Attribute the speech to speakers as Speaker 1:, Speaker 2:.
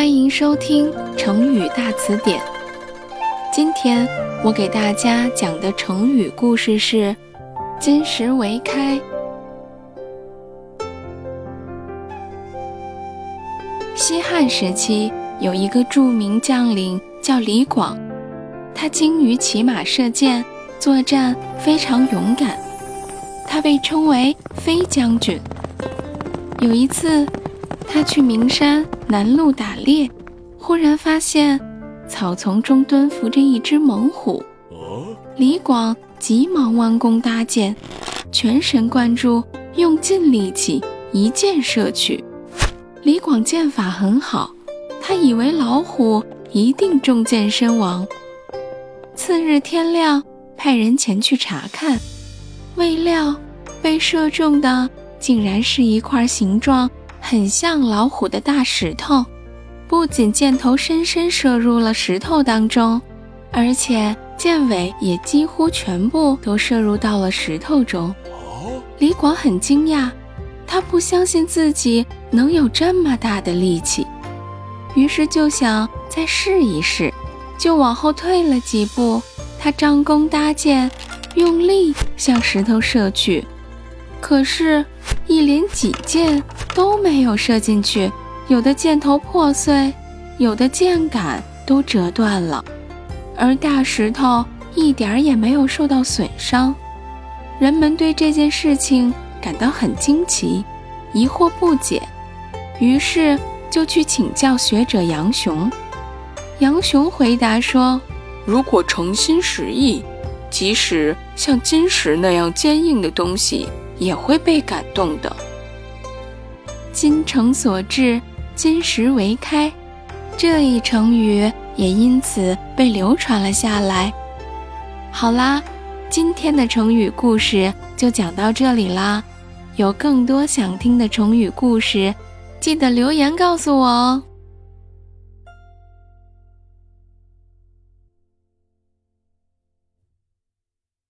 Speaker 1: 欢迎收听成语大词典。今天我给大家讲的成语故事是“金石为开”。西汉时期有一个著名将领叫李广，他精于骑马射箭，作战非常勇敢，他被称为飞将军。有一次，他去名山南路打猎，忽然发现草丛中蹲伏着一只猛虎。李广急忙弯弓搭箭，全神贯注，用尽力气，一箭射去。李广箭法很好，他以为老虎一定中箭身亡。次日天亮，派人前去查看，未料被射中的竟然是一块形状。很像老虎的大石头，不仅箭头深深射入了石头当中，而且箭尾也几乎全部都射入到了石头中。李广很惊讶，他不相信自己能有这么大的力气，于是就想再试一试，就往后退了几步。他张弓搭箭，用力向石头射去，可是，一连几箭。都没有射进去，有的箭头破碎，有的箭杆都折断了，而大石头一点也没有受到损伤。人们对这件事情感到很惊奇，疑惑不解，于是就去请教学者杨雄。杨雄回答说：“
Speaker 2: 如果诚心实意，即使像金石那样坚硬的东西，也会被感动的。”
Speaker 1: 金诚所至，金石为开，这一成语也因此被流传了下来。好啦，今天的成语故事就讲到这里啦。有更多想听的成语故事，记得留言告诉我哦。